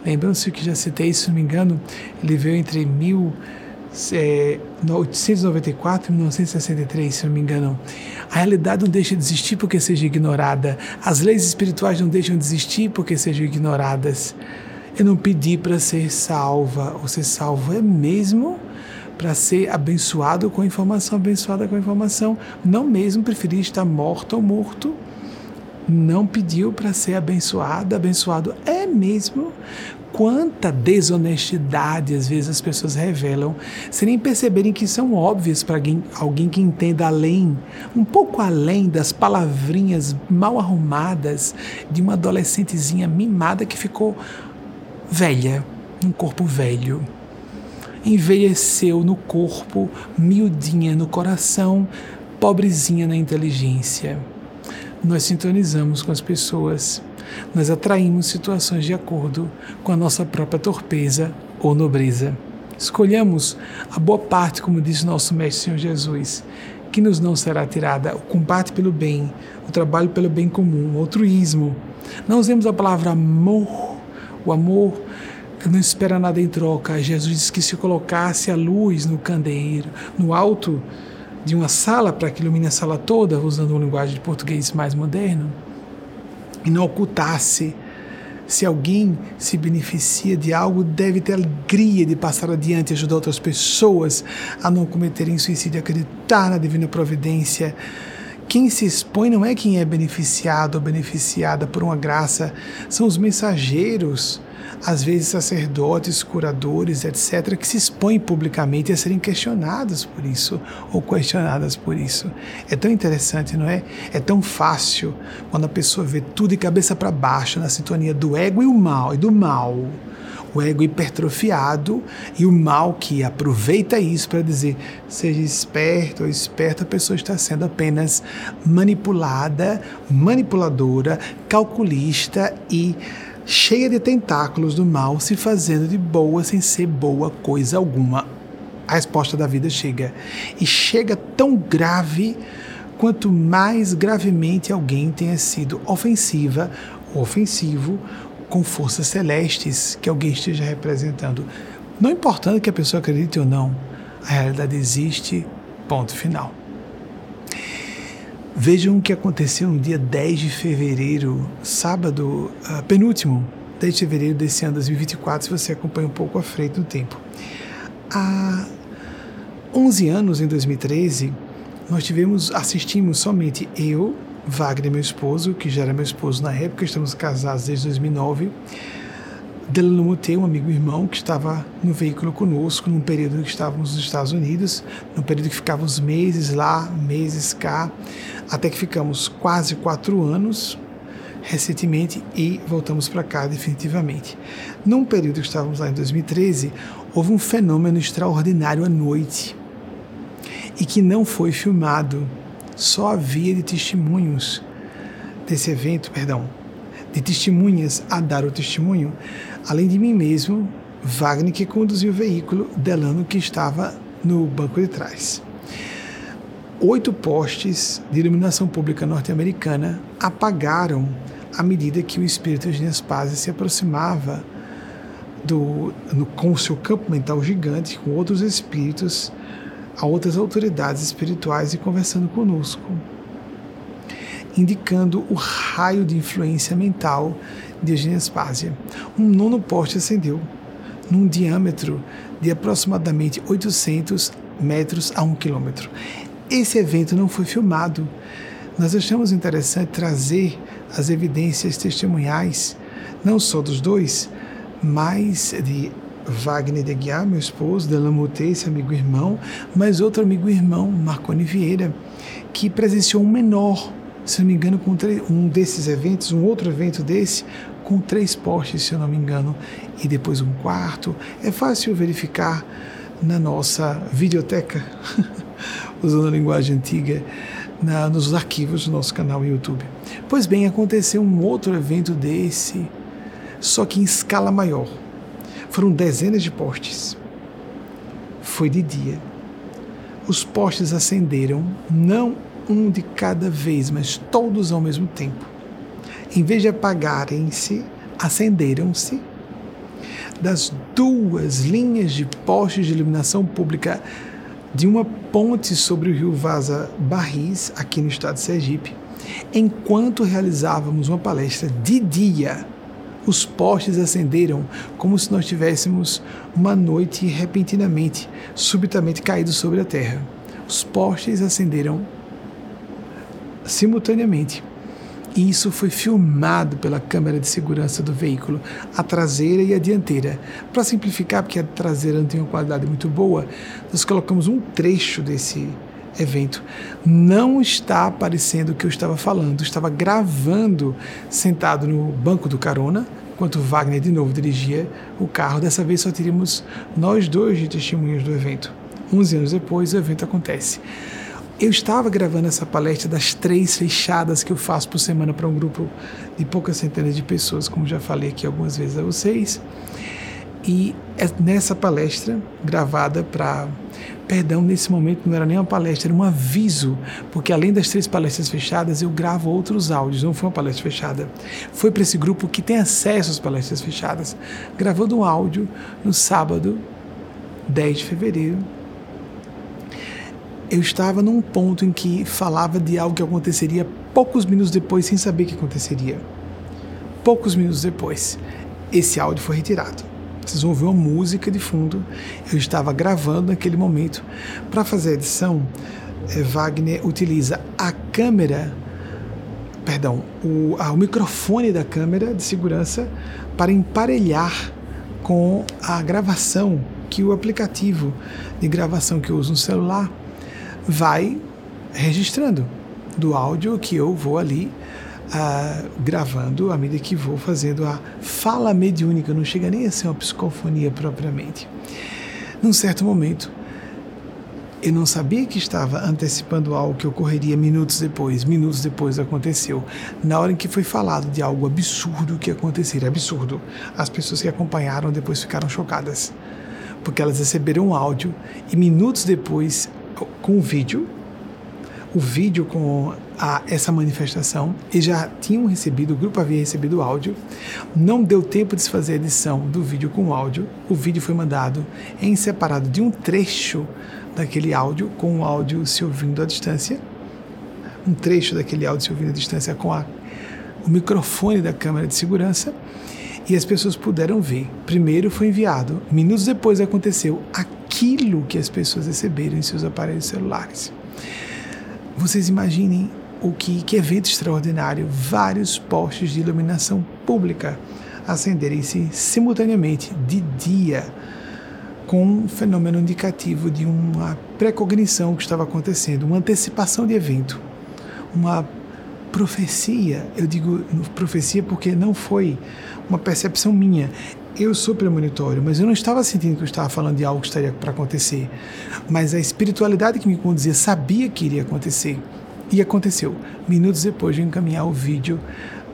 Speaker 1: Lembrando-se que já citei, se não me engano, ele veio entre 1894 e 1963, se não me engano. A realidade não deixa de existir porque seja ignorada. As leis espirituais não deixam de existir porque sejam ignoradas. Eu não pedi para ser salva ou ser salvo, é mesmo para ser abençoado com informação, abençoada com informação. Não mesmo preferir estar morto ou morto não pediu para ser abençoado, abençoado é mesmo. Quanta desonestidade às vezes as pessoas revelam, sem nem perceberem que são óbvias para alguém, alguém que entenda além, um pouco além das palavrinhas mal arrumadas de uma adolescentezinha mimada que ficou velha, um corpo velho. Envelheceu no corpo, miudinha no coração, pobrezinha na inteligência nós sintonizamos com as pessoas, nós atraímos situações de acordo com a nossa própria torpeza ou nobreza. Escolhamos a boa parte, como diz nosso Mestre Senhor Jesus, que nos não será tirada, o combate pelo bem, o trabalho pelo bem comum, o altruísmo. Não usemos a palavra amor, o amor não espera nada em troca. Jesus disse que se colocasse a luz no candeeiro, no alto de uma sala para que ilumine a sala toda, usando uma linguagem de português mais moderno, e não ocultasse. Se alguém se beneficia de algo, deve ter alegria de passar adiante e ajudar outras pessoas a não cometerem suicídio, acreditar na divina providência. Quem se expõe não é quem é beneficiado ou beneficiada por uma graça, são os mensageiros às vezes sacerdotes, curadores, etc., que se expõem publicamente a serem questionados por isso ou questionadas por isso. É tão interessante, não é? É tão fácil quando a pessoa vê tudo de cabeça para baixo na sintonia do ego e o mal e do mal. O ego hipertrofiado e o mal que aproveita isso para dizer seja esperto ou esperta, a pessoa está sendo apenas manipulada, manipuladora, calculista e cheia de tentáculos do mal, se fazendo de boa sem ser boa coisa alguma. A resposta da vida chega. E chega tão grave quanto mais gravemente alguém tenha sido ofensiva ou ofensivo com forças celestes que alguém esteja representando. Não importando que a pessoa acredite ou não, a realidade existe, ponto final. Vejam o que aconteceu no dia 10 de fevereiro, sábado, uh, penúltimo, 10 de fevereiro desse ano 2024, se você acompanha um pouco à frente no tempo. Há 11 anos, em 2013, nós tivemos, assistimos somente eu, Wagner, meu esposo, que já era meu esposo na época, estamos casados desde 2009, Delano Mutei, um amigo irmão que estava no veículo conosco num período que estávamos nos Estados Unidos, num período que ficávamos meses lá, meses cá, até que ficamos quase quatro anos recentemente e voltamos para cá definitivamente. Num período que estávamos lá em 2013, houve um fenômeno extraordinário à noite e que não foi filmado, só havia de testemunhos desse evento, perdão, de testemunhas a dar o testemunho, além de mim mesmo, Wagner que conduziu o veículo, Delano que estava no banco de trás. Oito postes de iluminação pública norte-americana apagaram à medida que o espírito de Pazes se aproximava do, no, com o seu campo mental gigante, com outros espíritos, a outras autoridades espirituais e conversando conosco, indicando o raio de influência mental de Eugênia Spásia. Um nono poste acendeu, num diâmetro de aproximadamente 800 metros a um quilômetro. Esse evento não foi filmado. Nós achamos interessante trazer as evidências testemunhais, não só dos dois, mas de Wagner de Guiar, meu esposo, de esse amigo irmão, mas outro amigo irmão, Marconi Vieira, que presenciou um menor, se não me engano, com um desses eventos, um outro evento desse, com três postes, se eu não me engano, e depois um quarto. É fácil verificar na nossa videoteca, [LAUGHS] usando a linguagem antiga, na, nos arquivos do nosso canal YouTube. Pois bem, aconteceu um outro evento desse, só que em escala maior. Foram dezenas de postes. Foi de dia. Os postes acenderam, não um de cada vez, mas todos ao mesmo tempo. Em vez de apagarem-se, acenderam-se. Das duas linhas de postes de iluminação pública de uma ponte sobre o rio Vaza Barris, aqui no estado de Sergipe, enquanto realizávamos uma palestra de dia. Os postes acenderam como se nós tivéssemos uma noite repentinamente, subitamente caído sobre a terra. Os postes acenderam simultaneamente. E isso foi filmado pela câmera de segurança do veículo, a traseira e a dianteira. Para simplificar, porque a traseira não tem uma qualidade muito boa, nós colocamos um trecho desse evento. Não está aparecendo o que eu estava falando, eu estava gravando sentado no banco do carona, enquanto Wagner de novo dirigia o carro. Dessa vez só teríamos nós dois de testemunhas do evento. 11 anos depois, o evento acontece. Eu estava gravando essa palestra das três fechadas que eu faço por semana para um grupo de poucas centenas de pessoas, como já falei aqui algumas vezes a vocês. E é nessa palestra, gravada para. Perdão, nesse momento não era nem uma palestra, era um aviso, porque além das três palestras fechadas, eu gravo outros áudios, não foi uma palestra fechada. Foi para esse grupo que tem acesso às palestras fechadas, gravando um áudio no sábado, 10 de fevereiro eu estava num ponto em que falava de algo que aconteceria poucos minutos depois, sem saber que aconteceria. Poucos minutos depois, esse áudio foi retirado. Vocês vão ouvir uma música de fundo. Eu estava gravando naquele momento. Para fazer a edição, eh, Wagner utiliza a câmera, perdão, o, o microfone da câmera de segurança para emparelhar com a gravação que o aplicativo de gravação que eu uso no celular vai registrando do áudio que eu vou ali uh, gravando à medida que vou fazendo a fala mediúnica, não chega nem a ser uma psicofonia propriamente. Num certo momento, eu não sabia que estava antecipando algo que ocorreria minutos depois. Minutos depois aconteceu. Na hora em que foi falado de algo absurdo que aconteceria. Absurdo. As pessoas que acompanharam depois ficaram chocadas. Porque elas receberam um áudio e minutos depois com o vídeo, o vídeo com a, essa manifestação, e já tinham recebido, o grupo havia recebido áudio, não deu tempo de se fazer a edição do vídeo com o áudio, o vídeo foi mandado em separado de um trecho daquele áudio, com o áudio se ouvindo à distância, um trecho daquele áudio se ouvindo à distância com a, o microfone da câmera de segurança, e as pessoas puderam ver. Primeiro foi enviado, minutos depois aconteceu aquilo que as pessoas receberam em seus aparelhos celulares. Vocês imaginem o que, que evento extraordinário, vários postes de iluminação pública acenderem-se simultaneamente de dia, com um fenômeno indicativo de uma precognição que estava acontecendo, uma antecipação de evento, uma profecia. Eu digo profecia porque não foi uma percepção minha. Eu sou premonitório, mas eu não estava sentindo que eu estava falando de algo que estaria para acontecer. Mas a espiritualidade que me conduzia sabia que iria acontecer. E aconteceu. Minutos depois de encaminhar o vídeo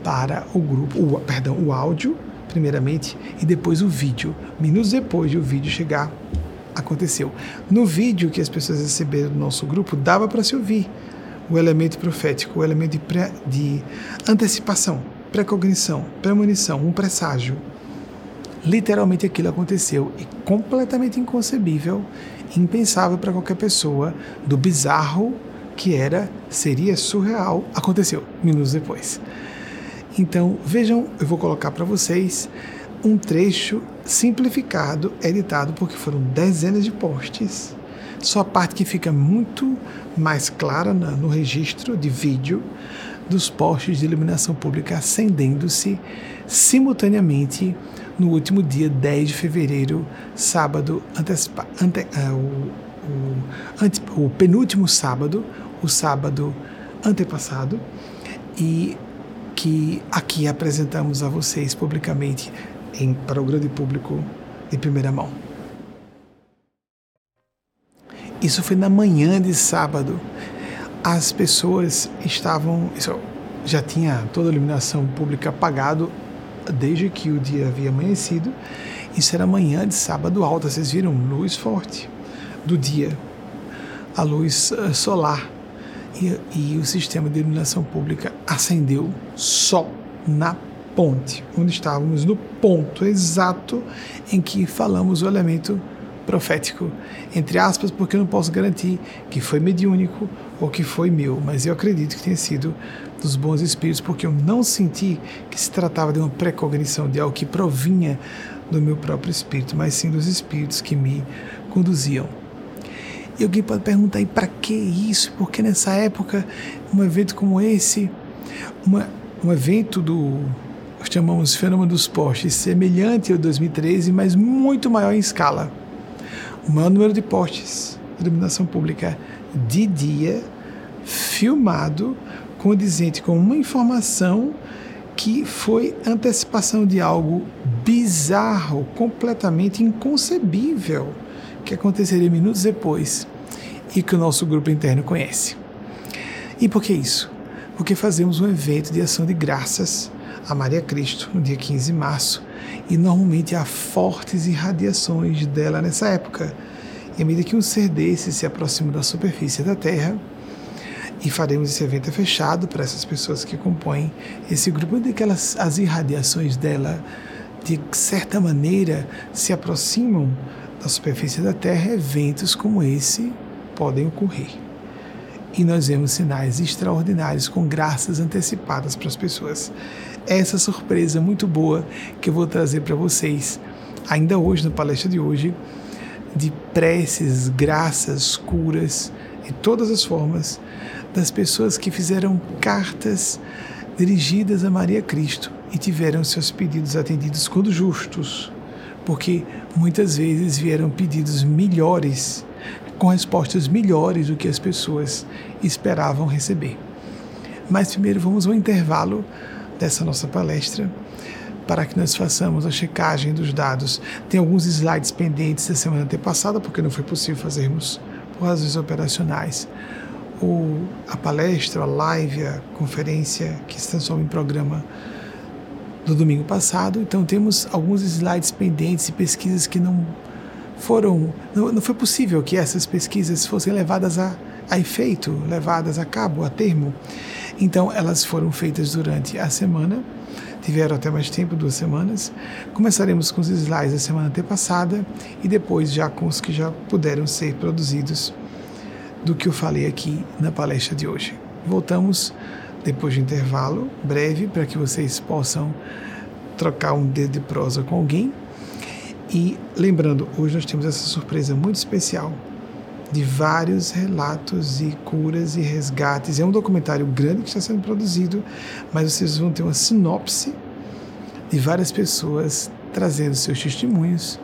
Speaker 1: para o grupo, o, perdão, o áudio, primeiramente, e depois o vídeo. Minutos depois de o vídeo chegar, aconteceu. No vídeo que as pessoas receberam do nosso grupo, dava para se ouvir o elemento profético, o elemento de, pré, de antecipação, precognição, premonição, um presságio. Literalmente aquilo aconteceu e completamente inconcebível, impensável para qualquer pessoa, do bizarro que era, seria surreal, aconteceu minutos depois. Então, vejam, eu vou colocar para vocês um trecho simplificado, editado, porque foram dezenas de posts. Só a parte que fica muito mais clara no registro de vídeo dos postes de iluminação pública acendendo-se simultaneamente no último dia 10 de fevereiro, sábado, antecipa, ante, uh, o, o, ante, o penúltimo sábado, o sábado antepassado, e que aqui apresentamos a vocês publicamente em, para o grande público de primeira mão. Isso foi na manhã de sábado. As pessoas estavam. Isso, já tinha toda a iluminação pública apagado desde que o dia havia amanhecido. Isso era manhã de sábado alta, vocês viram? Luz forte do dia, a luz uh, solar. E, e o sistema de iluminação pública acendeu só na ponte, onde estávamos no ponto exato em que falamos o elemento profético, entre aspas, porque eu não posso garantir que foi mediúnico ou que foi meu, mas eu acredito que tenha sido dos bons espíritos, porque eu não senti que se tratava de uma precognição, de algo que provinha do meu próprio espírito, mas sim dos espíritos que me conduziam. E alguém pode perguntar, e para que isso? Porque nessa época, um evento como esse, uma, um evento do chamamos fenômeno dos postes, semelhante ao 2013, mas muito maior em escala maior número de postes de iluminação pública de dia, filmado, condizente com uma informação que foi antecipação de algo bizarro, completamente inconcebível, que aconteceria minutos depois e que o nosso grupo interno conhece. E por que isso? Porque fazemos um evento de ação de graças a Maria Cristo no dia 15 de março e normalmente há fortes irradiações dela nessa época. E à medida que um ser desse se aproxima da superfície da Terra, e faremos esse evento fechado para essas pessoas que compõem esse grupo, onde que elas, as irradiações dela, de certa maneira, se aproximam da superfície da Terra, eventos como esse podem ocorrer. E nós vemos sinais extraordinários com graças antecipadas para as pessoas essa surpresa muito boa que eu vou trazer para vocês, ainda hoje, na palestra de hoje, de preces, graças, curas e todas as formas das pessoas que fizeram cartas dirigidas a Maria Cristo e tiveram seus pedidos atendidos quando justos, porque muitas vezes vieram pedidos melhores, com respostas melhores do que as pessoas esperavam receber. Mas primeiro vamos ao intervalo dessa nossa palestra para que nós façamos a checagem dos dados. Tem alguns slides pendentes da semana antepassada, porque não foi possível fazermos por razões operacionais. O, a palestra, a live, a conferência que se transforma em programa do domingo passado. Então temos alguns slides pendentes e pesquisas que não foram, não, não foi possível que essas pesquisas fossem levadas a, a efeito, levadas a cabo, a termo. Então, elas foram feitas durante a semana, tiveram até mais tempo, duas semanas. Começaremos com os slides da semana antepassada e depois já com os que já puderam ser produzidos do que eu falei aqui na palestra de hoje. Voltamos depois de intervalo breve para que vocês possam trocar um dedo de prosa com alguém. E lembrando, hoje nós temos essa surpresa muito especial de vários relatos e curas e resgates. É um documentário grande que está sendo produzido, mas vocês vão ter uma sinopse de várias pessoas trazendo seus testemunhos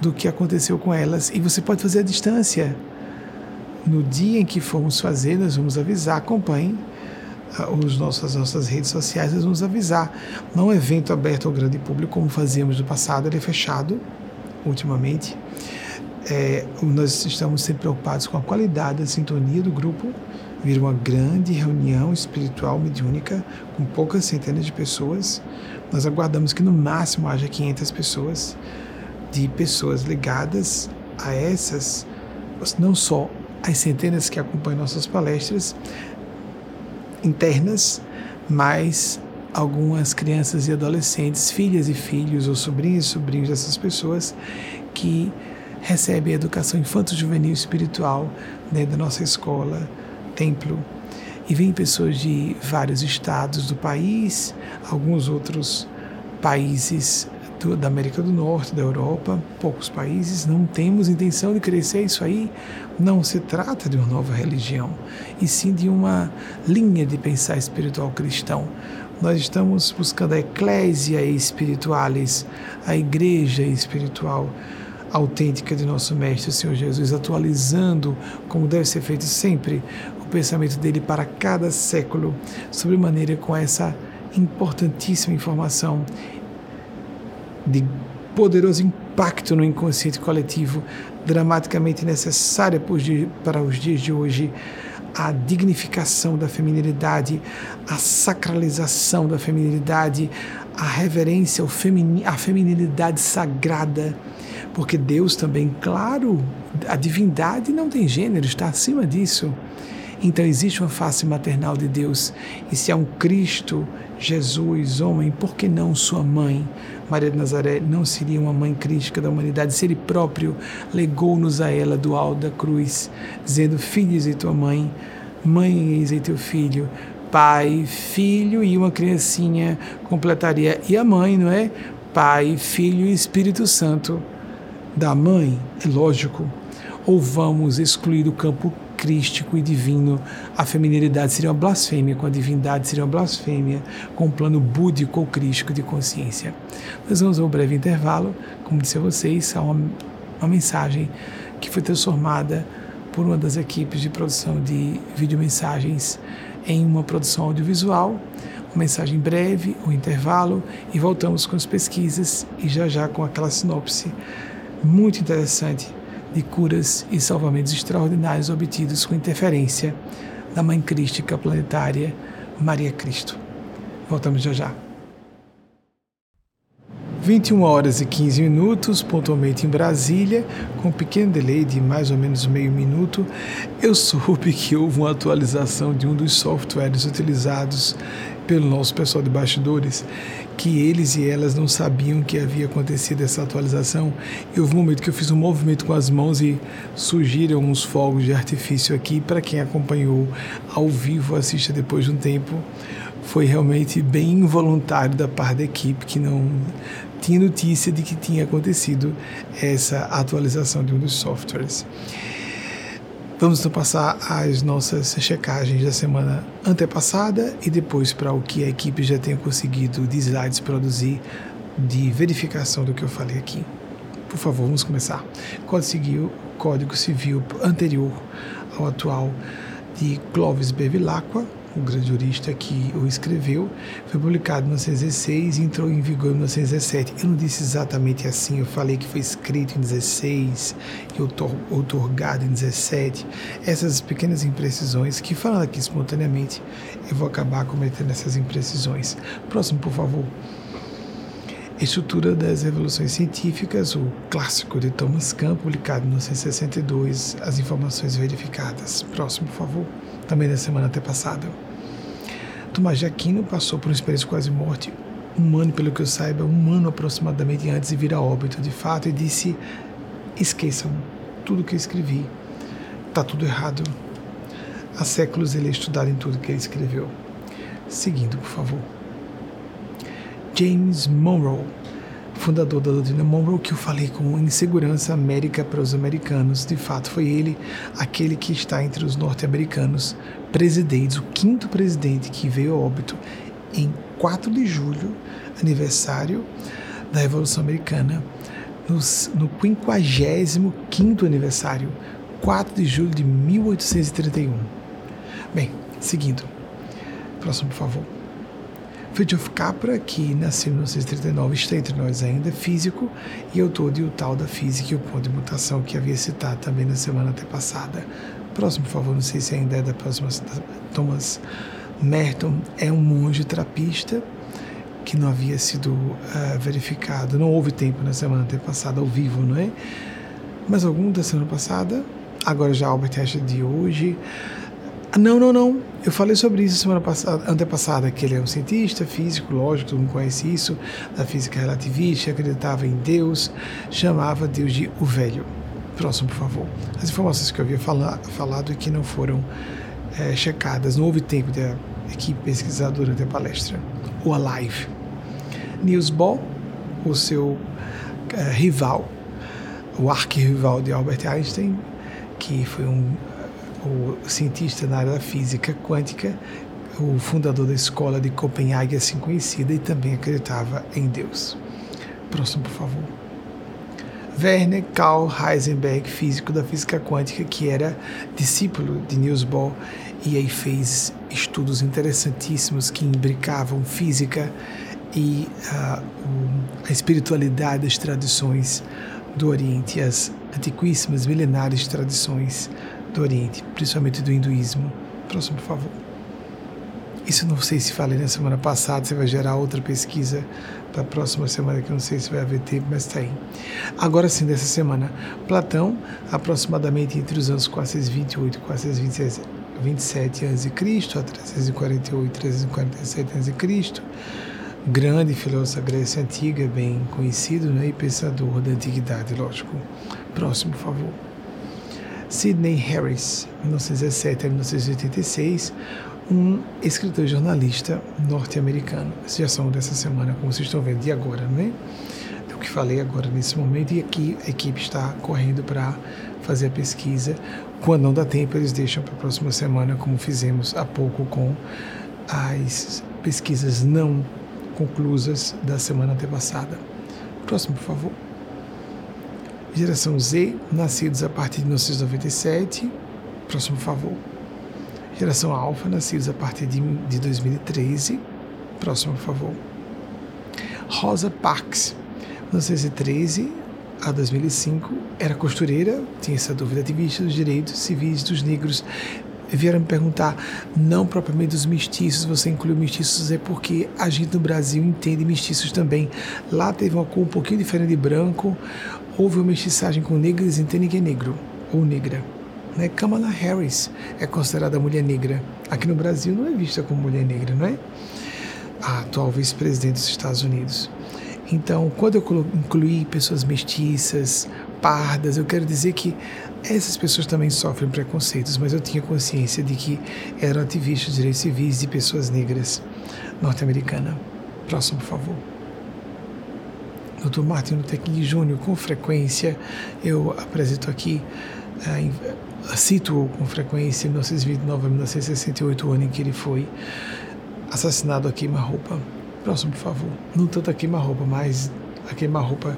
Speaker 1: do que aconteceu com elas e você pode fazer à distância. No dia em que formos fazer, nós vamos avisar, acompanhe ah, os nossos, as nossas redes sociais, nós vamos avisar. Não é um evento aberto ao grande público como fazíamos no passado, ele é fechado ultimamente. É, nós estamos sempre preocupados com a qualidade da sintonia do grupo. Vira uma grande reunião espiritual mediúnica com poucas centenas de pessoas. Nós aguardamos que no máximo haja 500 pessoas, de pessoas ligadas a essas, não só as centenas que acompanham nossas palestras internas, mas algumas crianças e adolescentes, filhas e filhos, ou sobrinhos e sobrinhos dessas pessoas que recebem educação infanto-juvenil espiritual dentro da nossa escola, templo. E vêm pessoas de vários estados do país, alguns outros países do, da América do Norte, da Europa, poucos países. Não temos intenção de crescer isso aí. Não se trata de uma nova religião, e sim de uma linha de pensar espiritual cristão nós estamos buscando a eclésia espiritualis, a igreja espiritual autêntica de nosso Mestre, Senhor Jesus, atualizando, como deve ser feito sempre, o pensamento dele para cada século, sobre maneira com essa importantíssima informação de poderoso impacto no inconsciente coletivo, dramaticamente necessária para os dias de hoje a dignificação da feminilidade, a sacralização da feminilidade, a reverência à feminilidade sagrada, porque Deus também, claro, a divindade não tem gênero, está acima disso. Então existe uma face maternal de Deus, e se há um Cristo, Jesus, homem, por que não sua mãe? Maria de Nazaré não seria uma mãe crítica da humanidade se ele próprio legou-nos a ela do alto da cruz, dizendo: Filhos e tua mãe, mãe eis e teu filho, pai, filho e uma criancinha completaria. E a mãe, não é? Pai, filho e Espírito Santo da mãe, é lógico. Ou vamos excluir do campo crístico e divino. A feminilidade seria uma blasfêmia, com a divindade seria uma blasfêmia, com o plano búdico ou crístico de consciência. Nós vamos a um breve intervalo, como disse a vocês, há uma, uma mensagem que foi transformada por uma das equipes de produção de videomensagens em uma produção audiovisual. Uma mensagem breve, um intervalo e voltamos com as pesquisas e já já com aquela sinopse muito interessante de curas e salvamentos extraordinários obtidos com interferência da Mãe Crística Planetária Maria Cristo. Voltamos já já. 21 horas e 15 minutos, pontualmente em Brasília, com um pequeno delay de mais ou menos meio minuto, eu soube que houve uma atualização de um dos softwares utilizados pelo nosso pessoal de bastidores que eles e elas não sabiam que havia acontecido essa atualização. E houve um momento que eu fiz um movimento com as mãos e surgiram uns fogos de artifício aqui. Para quem acompanhou ao vivo, assista depois de um tempo. Foi realmente bem involuntário da parte da equipe que não tinha notícia de que tinha acontecido essa atualização de um dos softwares. Vamos passar as nossas checagens da semana antepassada e depois para o que a equipe já tem conseguido de slides produzir de verificação do que eu falei aqui. Por favor, vamos começar. Código Civil, Código Civil anterior ao atual de Clovis Bevilacqua, o grande jurista que o escreveu, foi publicado em 1916 e entrou em vigor em 1917. Eu não disse exatamente assim, eu falei que foi escrito em 16 e outorgado em 17. Essas pequenas imprecisões que, falando aqui espontaneamente, eu vou acabar cometendo essas imprecisões. Próximo, por favor. Estrutura das Revoluções Científicas, o clássico de Thomas Kahn, publicado em 1962, as informações verificadas. Próximo, por favor também na semana até passada. Tomás de Aquino passou por uma experiência quase morte, um ano, pelo que eu saiba, um ano aproximadamente antes de vir a óbito de fato, e disse: esqueçam tudo que eu escrevi, está tudo errado. Há séculos ele é estudado em tudo que ele escreveu. Seguindo, por favor. James Monroe fundador da doutrina Monroe, que eu falei com insegurança América para os americanos. De fato, foi ele aquele que está entre os norte-americanos presidentes, o quinto presidente que veio a óbito em 4 de julho, aniversário da Revolução Americana, nos, no 55 aniversário, 4 de julho de 1831. Bem, seguindo. Próximo, por favor. Fritjof Capra, que nasceu em 1939, está entre nós ainda, físico e autor de O Tal da Física e o Ponto de Mutação, que havia citado também na semana antepassada. Próximo, por favor, não sei se ainda é da próxima. Thomas Merton é um monge trapista que não havia sido uh, verificado. Não houve tempo na semana antepassada ao vivo, não é? Mas algum da semana passada, agora já Albert Einstein de hoje. Não, não, não. Eu falei sobre isso semana passada, antepassada, que ele é um cientista físico, lógico, todo mundo conhece isso, da física relativista, acreditava em Deus, chamava Deus de o velho. Próximo, por favor. As informações que eu havia fala, falado e que não foram é, checadas, não houve tempo da equipe pesquisar durante a palestra. O Alive. Niels Bohr, o seu é, rival, o arquirrival de Albert Einstein, que foi um o cientista na área da física quântica, o fundador da escola de Copenhague, assim conhecida, e também acreditava em Deus. Próximo, por favor. Werner Karl Heisenberg, físico da física quântica, que era discípulo de Niels Bohr e aí fez estudos interessantíssimos que imbricavam física e uh, a espiritualidade das tradições do Oriente, as antiquíssimas, milenares tradições do Oriente, principalmente do hinduísmo. Próximo, por favor. Isso não sei se falei na semana passada, você vai gerar outra pesquisa para a próxima semana, que eu não sei se vai haver tempo, mas está aí. Agora sim, dessa semana, Platão, aproximadamente entre os anos 428 e 427 a.C., a 348 e 347 a.C., grande filósofo da Grécia Antiga, bem conhecido né, e pensador da antiguidade, lógico. Próximo, por favor. Sidney Harris, 1917 a 1986, um escritor e jornalista norte-americano. Esses já são dessa semana, como vocês estão vendo, de agora, né? Do que falei agora nesse momento, e aqui a equipe está correndo para fazer a pesquisa. Quando não dá tempo, eles deixam para a próxima semana, como fizemos há pouco com as pesquisas não conclusas da semana antepassada. Próximo, por favor. Geração Z, nascidos a partir de 1997. Próximo, favor. Geração Alfa, nascidos a partir de, de 2013. Próximo, favor. Rosa Parks, 1913 a 2005. Era costureira, tinha essa dúvida ativista dos direitos civis dos negros vieram me perguntar, não propriamente dos mestiços, você incluiu mestiços, é porque a gente no Brasil entende mestiços também. Lá teve uma cor um pouquinho diferente de branco, houve uma mestiçagem com negros, que é negro ou negra. Né? Kamala Harris é considerada mulher negra. Aqui no Brasil não é vista como mulher negra, não é? A atual vice-presidente dos Estados Unidos. Então, quando eu incluí pessoas mestiças, pardas, eu quero dizer que essas pessoas também sofrem preconceitos, mas eu tinha consciência de que eram ativistas de direitos civis de pessoas negras norte-americana. Próximo, por favor. Dr. Martin Luther King Jr., com frequência, eu apresento aqui, uh, cito com frequência, 1929 a 1968, o ano em que ele foi assassinado a queima-roupa. Próximo, por favor. Não tanto a queima-roupa, mas a queima-roupa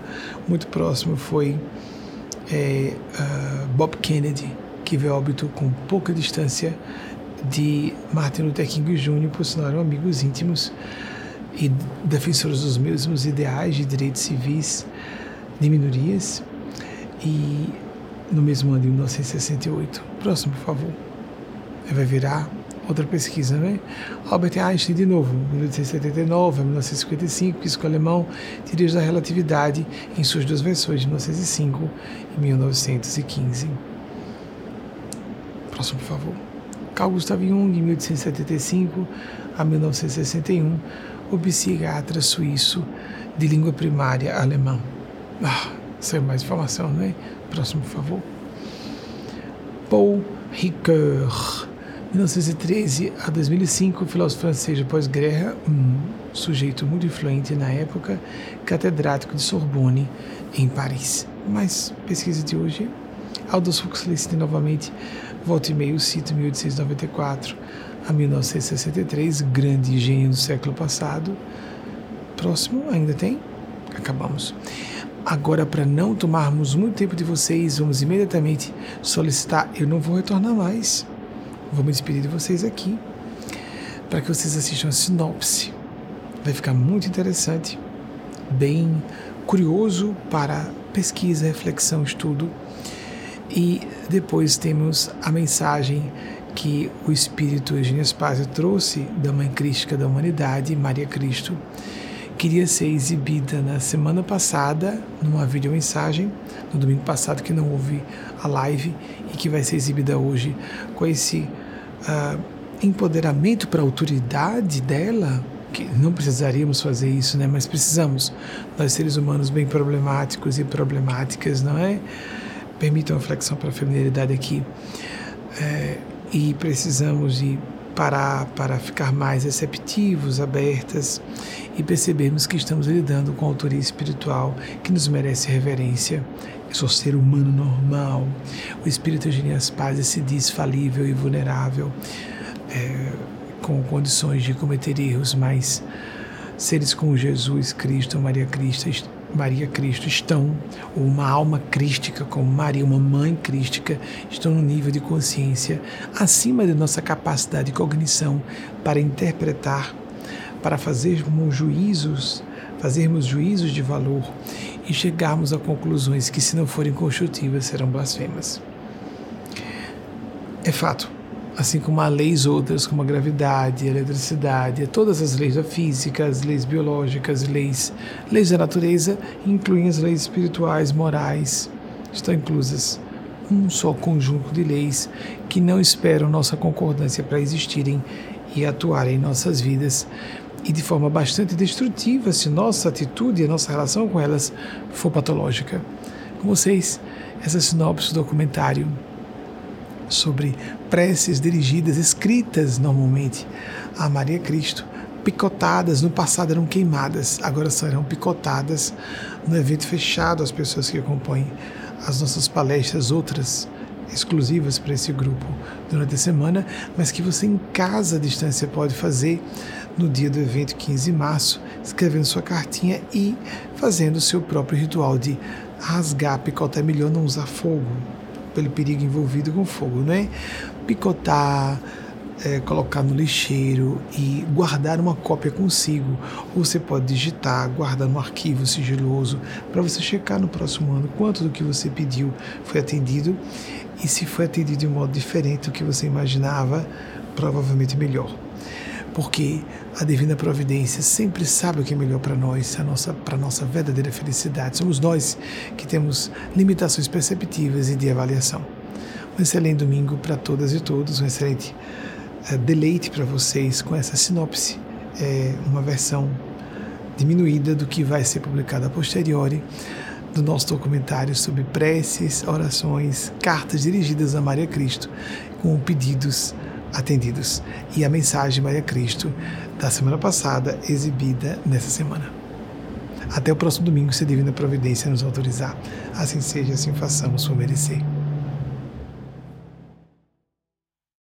Speaker 1: muito próximo foi é, uh, Bob Kennedy, que veio óbito com pouca distância de Martin Luther King Jr., por sinal eram amigos íntimos e defensores dos mesmos ideais de direitos civis de minorias. E no mesmo ano de 1968. Próximo, por favor. Vai virar outra pesquisa, né? Albert Einstein, de novo, 1879 a 1955, físico alemão, teorias da relatividade em suas duas versões, de 1905 e 1915. Próximo, por favor. Carl Gustav Jung, 1875 a 1961, o psiquiatra suíço de língua primária alemã. Ah, saiu mais informação, não é? Próximo, por favor. Paul Ricoeur, 1913 a 2005, filósofo francês de pós-guerra, um sujeito muito influente na época, catedrático de Sorbonne, em Paris. Mas pesquisa de hoje, Aldous Huxley cita novamente, volta e meio, cito 1894, a 1963, grande engenho do século passado. Próximo, ainda tem? Acabamos. Agora, para não tomarmos muito tempo de vocês, vamos imediatamente solicitar. Eu não vou retornar mais. Vou me despedir de vocês aqui para que vocês assistam a sinopse. Vai ficar muito interessante, bem curioso para pesquisa, reflexão, estudo. E depois temos a mensagem que o Espírito Eugênio Spazio trouxe da Mãe Crística da Humanidade, Maria Cristo, queria ser exibida na semana passada, numa videomensagem, no domingo passado que não houve a live e que vai ser exibida hoje com esse uh, empoderamento para a autoridade dela, que não precisaríamos fazer isso, né? Mas precisamos. Nós seres humanos bem problemáticos e problemáticas, não é? Permitam a flexão para a feminilidade aqui. É, e precisamos de parar para ficar mais receptivos, abertas e percebermos que estamos lidando com a autoria espiritual que nos merece reverência. Eu sou ser humano normal. O espírito Eugênias Paz se diz falível e vulnerável, é, com condições de cometer erros, mas seres como Jesus Cristo, Maria Cristo, Maria Cristo estão, ou uma alma crística como Maria, uma mãe crística, estão no nível de consciência acima de nossa capacidade de cognição para interpretar, para fazermos juízos, fazermos juízos de valor e chegarmos a conclusões que, se não forem construtivas, serão blasfemas. É fato assim como há leis outras, como a gravidade, a eletricidade, todas as leis da física, as leis biológicas, leis, leis da natureza, incluem as leis espirituais, morais, estão inclusas. Um só conjunto de leis que não esperam nossa concordância para existirem e atuarem em nossas vidas e de forma bastante destrutiva se nossa atitude e nossa relação com elas for patológica. Com vocês, essa sinopse do documentário sobre preces dirigidas, escritas normalmente a Maria Cristo, picotadas, no passado eram queimadas, agora serão picotadas no evento fechado às pessoas que acompanham as nossas palestras, outras exclusivas para esse grupo durante a semana, mas que você em casa à distância pode fazer no dia do evento 15 de março, escrevendo sua cartinha e fazendo o seu próprio ritual de rasgar, picotar é melhor não usar fogo, pelo perigo envolvido com fogo, né? Picotar, é, colocar no lixeiro e guardar uma cópia consigo. Ou você pode digitar, guardar no arquivo sigiloso para você checar no próximo ano quanto do que você pediu foi atendido e se foi atendido de um modo diferente do que você imaginava, provavelmente melhor porque a divina providência sempre sabe o que é melhor para nós, a nossa para nossa verdadeira felicidade. Somos nós que temos limitações perceptivas e de avaliação. Um excelente domingo para todas e todos, um excelente uh, deleite para vocês com essa sinopse, é uma versão diminuída do que vai ser publicado a posteriori do nosso documentário sobre preces, orações, cartas dirigidas a Maria Cristo, com pedidos atendidos e a mensagem Maria Cristo da semana passada exibida nessa semana. Até o próximo domingo, se a Divina Providência nos autorizar. Assim seja, assim façamos por merecer.